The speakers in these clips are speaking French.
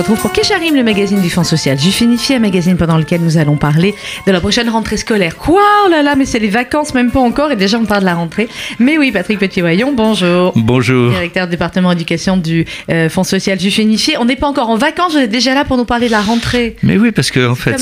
se retrouve pour Kesharim, le magazine du Fonds social Juif Unifié, un magazine pendant lequel nous allons parler de la prochaine rentrée scolaire. Quoi Oh là là, mais c'est les vacances, même pas encore, et déjà on parle de la rentrée. Mais oui, Patrick Petit-Voyon, bonjour. Bonjour. Directeur du département éducation du euh, Fonds social Juif Unifié. On n'est pas encore en vacances, vous êtes déjà là pour nous parler de la rentrée. Mais oui, parce que en fait,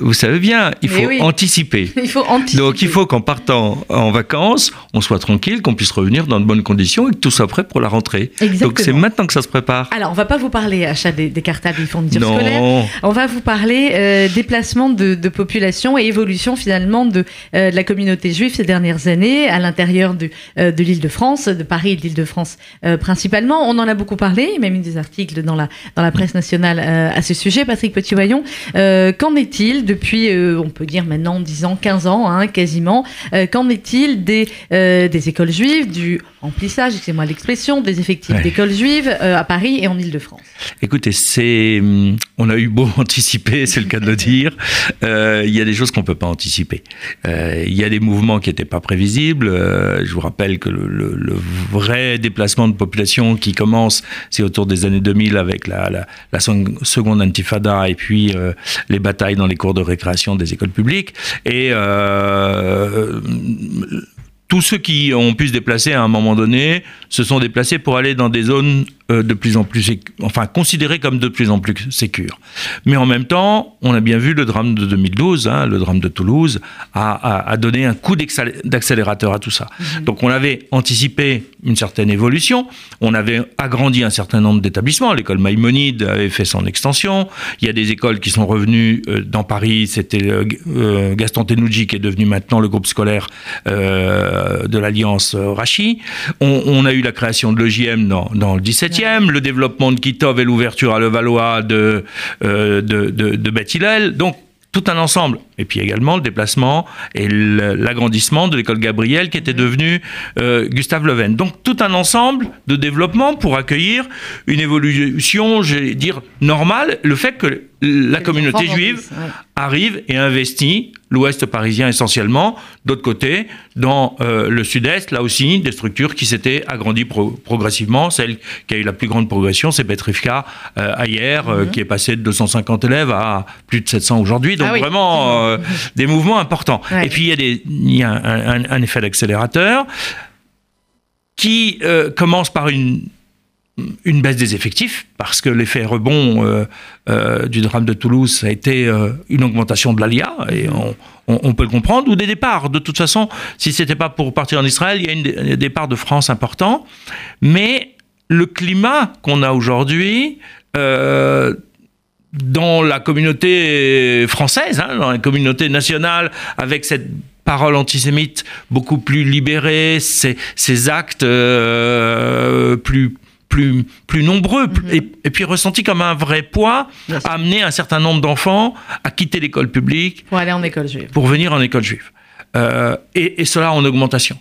vous savez bien, il Mais faut oui. anticiper. Il faut anticiper. Donc il faut qu'en partant en vacances, on soit tranquille, qu'on puisse revenir dans de bonnes conditions et que tout soit prêt pour la rentrée. Exactement. Donc c'est maintenant que ça se prépare. Alors, on va pas vous parler achat des, des et fournitures Non. scolaires. On va vous parler euh, déplacement de, de population et évolution finalement de, euh, de la communauté juive ces dernières années à l'intérieur du- euh, de l'Île-de-France, de Paris et de l'Île-de-France euh, principalement. On en a beaucoup parlé, même eu des articles dans la, dans la presse nationale à ce sujet. Patrick Petit-Voyon, euh, qu'en est-il depuis, on peut dire maintenant 10 ans, 15 ans, hein, quasiment, qu'en est-il des, des écoles juives, du remplissage, excusez-moi l'expression, des effectifs Ouais. d'écoles juives à Paris et en Île-de-France? Écoutez, hum, on a eu beau anticiper, c'est le cas de le dire. euh, Il y a des choses qu'on peut pas anticiper. Euh, Il y a des mouvements qui n'étaient pas prévisibles. Euh, je vous rappelle que le, vrai déplacement de population qui commence, c'est autour des années 2000 avec la, la, la sec- seconde intifada et puis les batailles dans les cours de récréation des écoles publiques. Et tous ceux qui ont pu se déplacer à un moment donné se sont déplacés pour aller dans des zones euh, de plus en plus, enfin considérées comme de plus en plus sécures. Mais en même temps, on a bien vu le drame de 2012, hein, le drame de Toulouse, a, a- a donné un coup d'accélérateur à tout ça. Donc on avait anticipé une certaine évolution, on avait agrandi un certain nombre d'établissements. L'école Maïmonide avait fait son extension. Il y a des écoles qui sont revenues euh, dans Paris. C'était euh, Gaston Tenouji qui est devenu maintenant le groupe scolaire euh, de l'Alliance euh, Rachi. On, on a eu la création de l'EJM dans, dans le 17e, le développement de Kitov et l'ouverture à Levallois de, euh, de, de, de Beth Hillel. Donc, tout un ensemble. Et puis également le déplacement et l'agrandissement de l'école Gabriel qui était devenue euh, Gustave Leven. Donc tout un ensemble de développement pour accueillir une évolution, je vais dire, normale. Le fait que la communauté juive ouais. arrive et investit l'ouest parisien essentiellement. D'autre côté, dans euh, le sud-est, là aussi, des structures qui s'étaient agrandies pro- progressivement. Celle qui a eu la plus grande progression, c'est Petrivka euh, ailleurs, euh, qui est passée de 250 élèves à plus de 700 aujourd'hui. Donc Mhm. Ah oui. vraiment euh, des mouvements importants. Ouais. Et puis il y a, des, il y a un, un- un effet d'accélérateur qui commence par une une baisse des effectifs, parce que l'effet rebond euh, euh, du drame de Toulouse, a été euh, une augmentation de l'ALIA, et on, peut le comprendre, ou des départs. De toute façon, si c'était pas pour partir en Israël, il y a une, dé- des départs de France importants. Mais le climat qu'on a aujourd'hui, dans la communauté française, hein, dans la communauté nationale, avec cette parole antisémite beaucoup plus libérée, ces, actes plus plus, plus nombreux et, et puis ressentis comme un vrai poids, Bien sûr. a amené un certain nombre d'enfants à quitter l'école publique pour aller en école juive. pour venir en école juive. Euh, et, et cela en augmentation.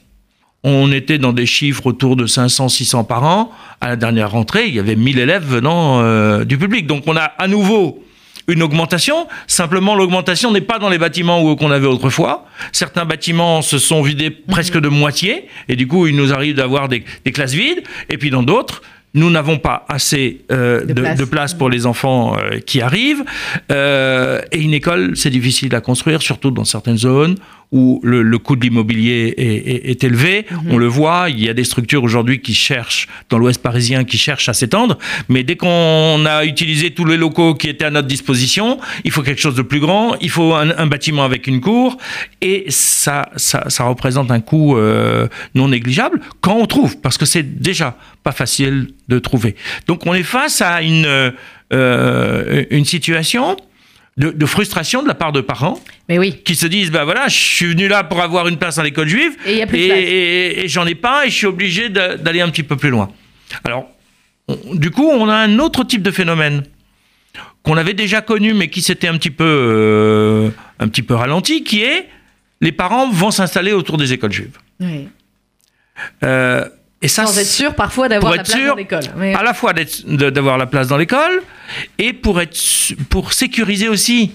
On était dans des chiffres autour de 500-600 par an. À la dernière rentrée, il y avait 1000 élèves venant euh, du public. Donc on a à nouveau une augmentation. Simplement, l'augmentation n'est pas dans les bâtiments où qu'on avait autrefois. Certains bâtiments se sont vidés presque de moitié. Et du coup, il nous arrive d'avoir des, des classes vides. Et puis dans d'autres, nous n'avons pas assez euh, De de, place. de place pour les enfants euh, qui arrivent. Euh, et une école, c'est difficile à construire, surtout dans certaines zones où le, le coût de l'immobilier est, est- est élevé. On le voit, il y a des structures aujourd'hui qui cherchent, dans l'Ouest parisien, qui cherchent à s'étendre. Mais dès qu'on a utilisé tous les locaux qui étaient à notre disposition, il faut quelque chose de plus grand, il faut un, un bâtiment avec une cour. Et ça, ça, ça représente un coût non négligeable quand on trouve, parce que c'est déjà pas facile de trouver. Donc on est face à une, euh, une situation de, de frustration de la part de parents Mais oui. qui se disent ben voilà je suis venu là pour avoir une place à l'école juive Et et, et- et j'en ai pas et je suis obligé d'aller un petit peu plus loin alors on- du coup on a un autre type de phénomène qu'on avait déjà connu mais qui s'était un petit peu euh, un petit peu ralenti qui est les parents vont s'installer autour des écoles juives oui. Euh, et ça Sans être sûr parfois d'avoir la place dans l'école. À la fois d'avoir la place dans l'école et pour, être, pour sécuriser aussi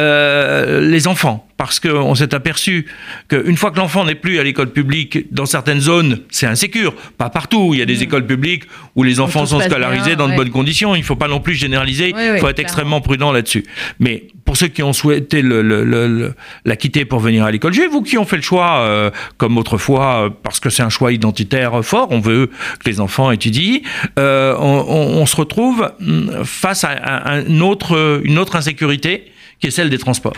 euh, les enfants, parce qu'on s'est aperçu qu'une fois que l'enfant n'est plus à l'école publique, dans certaines zones, c'est insécure. Pas partout. Il y a des mmh. écoles publiques où les enfants sont scolarisés dans de bonnes conditions. Il ne faut pas non plus généraliser. Il faut être extrêmement prudent là-dessus. Mais pour ceux qui ont souhaité le, la quitter pour venir à l'école juive ou qui ont fait le choix, euh, comme autrefois, parce que c'est un choix identitaire fort, on veut que les enfants étudient, euh, on, se retrouve mmh, face à, une autre insécurité qui est celle des transports.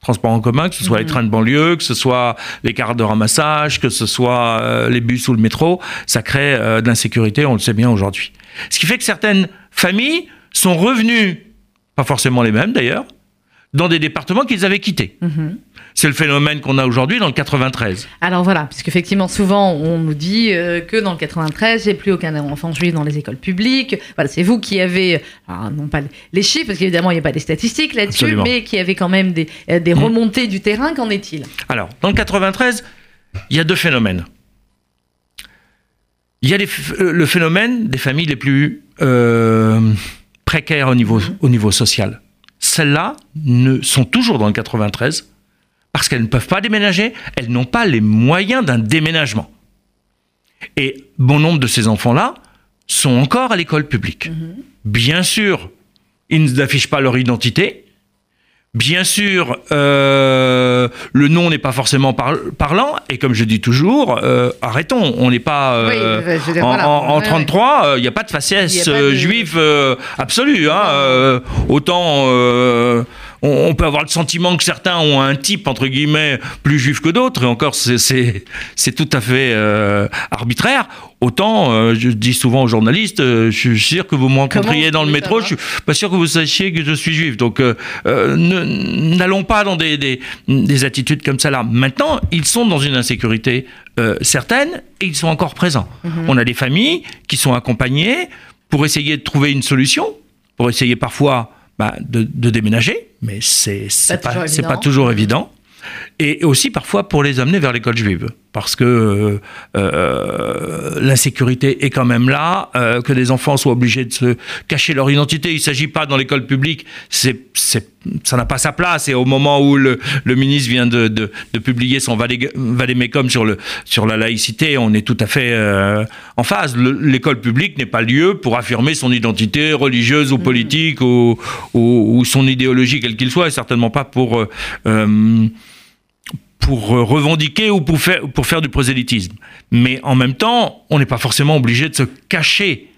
Transports en commun, que ce soit les mhm. trains de banlieue, que ce soit les cartes de ramassage, que ce soit euh, les bus ou le métro, ça crée euh, de l'insécurité, on le sait bien aujourd'hui. Ce qui fait que certaines familles sont revenues, pas forcément les mêmes d'ailleurs, dans des départements qu'ils avaient quittés. Mhm. C'est le phénomène qu'on a aujourd'hui dans le 93. Alors voilà, puisqu'effectivement, souvent, on nous dit euh, que dans le 93, il n'y a plus aucun enfant juif dans les écoles publiques. Voilà, c'est vous qui avez, non pas les chiffres, parce qu'évidemment, il n'y a pas des statistiques là-dessus, mais qui avez quand même des, euh, des mm. remontées du terrain. Qu'en est-il? Alors, dans le 93, il y a deux phénomènes. Il y a euh, le phénomène des familles les plus précaires au niveau, mm. au niveau social. Celles-là sont toujours dans le 93 parce qu'elles ne peuvent pas déménager, elles n'ont pas les moyens d'un déménagement. Et bon nombre de ces enfants-là sont encore à l'école publique. Mhm. Bien sûr, ils n'affichent pas leur identité. Bien sûr, euh, le nom n'est pas forcément parlant, et comme je dis toujours, euh, arrêtons, on n'est pas euh, en, 33, il n'y a pas de faciès juif absolu. Hein, autant on, peut avoir le sentiment que certains ont un type, entre guillemets, plus juif que d'autres, et encore, c'est tout à fait euh, arbitraire. Autant, euh, je dis souvent aux journalistes, euh, je suis sûr que vous me rencontriez dans le métro, je suis pas sûr que vous sachiez que je suis juif. Donc, n'allons pas dans des, des, attitudes comme ça là. Maintenant, ils sont dans une insécurité certaine et ils sont encore présents. Mhm. On a des familles qui sont accompagnées pour essayer de trouver une solution, pour essayer parfois bah, de, déménager, mais c'est n'est pas, pas, toujours évident. Et aussi parfois pour les amener vers l'école juive parce que euh, euh, l'insécurité est quand même là, euh, que les enfants soient obligés de se cacher leur identité. Il ne s'agit pas dans l'école publique, c'est, ça n'a pas sa place. Et au moment où le, le ministre vient de, de, de publier son vadémécum sur, le, sur la laïcité, on est tout à fait euh, en phase. l'école publique n'est pas lieu pour affirmer son identité religieuse ou politique ou, ou, ou, son idéologie, quel qu'il soit, et certainement pas pour pour euh, revendiquer ou pour faire, pour faire du prosélytisme. Mais en même temps, on n'est pas forcément obligé de se cacher.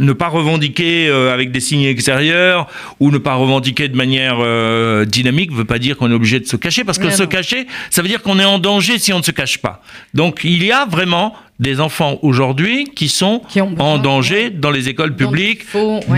Ne pas revendiquer euh, avec des signes extérieurs ou ne pas revendiquer de manière euh, dynamique ne veut pas dire qu'on est obligé de se cacher, parce que se cacher, ça veut dire qu'on est en danger si on ne se cache pas. Donc il y a vraiment des enfants aujourd'hui qui sont en danger dans les écoles publiques.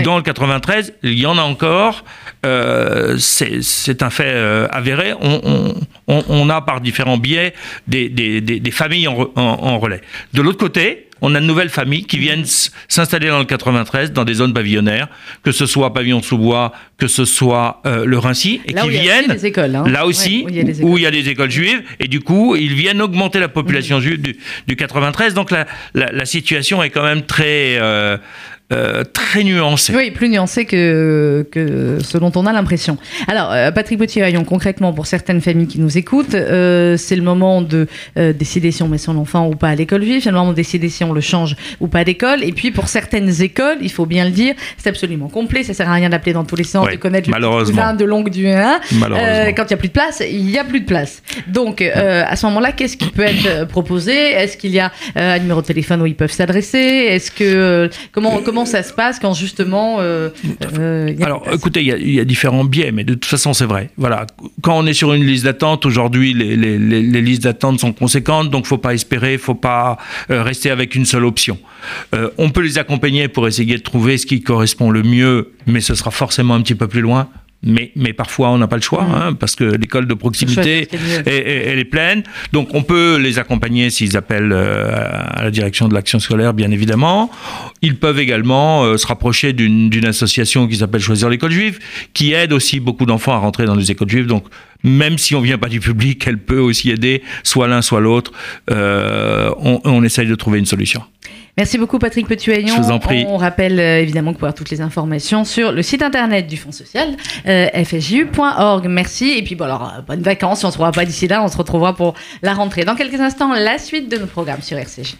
Dans le 93, il y en a encore. Euh, c'est un fait euh, avéré. On, on, on, a par différents biais des, des, des, familles en, en relais. De l'autre côté, on a de nouvelles familles qui viennent s'installer dans le 93, dans des zones pavillonnaires, que ce soit Pavillon sous bois, que ce soit euh, le Rincy, et qui viennent écoles, hein. là aussi où, il y a des écoles juives, et du coup ils viennent augmenter la population juive du, du, 93. Donc la, la, la, situation est quand même très euh, euh, très nuancé. Oui, plus nuancé que, que ce dont on a l'impression. Alors, euh, Patrick Petit-Rayon, concrètement, pour certaines familles qui nous écoutent, euh, c'est le moment de décider si on met son enfant ou pas à l'école juive, c'est le moment de décider si on le change ou pas d'école. Et puis, pour certaines écoles, il faut bien le dire, c'est absolument complet, ça sert à rien d'appeler dans tous les sens, de connaître le 20 de longue du 1. quand il n'y a plus de place, il n'y a plus de place. Donc, à ce moment-là, qu'est-ce qui peut être proposé? Est-ce qu'il y a un numéro de téléphone où ils peuvent s'adresser? Est-ce que comment comment ça se passe quand justement. Euh, euh, Alors, écoutez, il y, a différents biais, mais de toute façon, c'est vrai. Voilà, quand on est sur une liste d'attente, aujourd'hui, les, listes d'attente sont conséquentes, donc faut pas espérer, faut pas euh, rester avec une seule option. on peut les accompagner pour essayer de trouver ce qui correspond le mieux, mais ce sera forcément un petit peu plus loin mais, mais parfois on n'a pas le choix, mm. hein, parce que l'école de proximité, elle est pleine. Donc on peut les accompagner s'ils appellent euh, à la direction de l'action scolaire, bien évidemment. Ils peuvent également euh, se rapprocher d'une association qui s'appelle Choisir l'école juive, qui aide aussi beaucoup d'enfants à rentrer dans les écoles juives. Donc même si on vient pas du public, elle peut aussi aider, soit l'un, soit l'autre. Euh, on, on essaye de trouver une solution. Merci beaucoup Patrick Petuaillon. Je vous en prie. On rappelle euh, évidemment que vous avoir toutes les informations sur le site internet du Fonds social, fsju.org. Merci. Et puis, bon, alors, bonnes vacances. Si on ne se revoit pas d'ici là, on se retrouvera pour la rentrée. Dans quelques instants, la suite de nos programmes sur RCJ.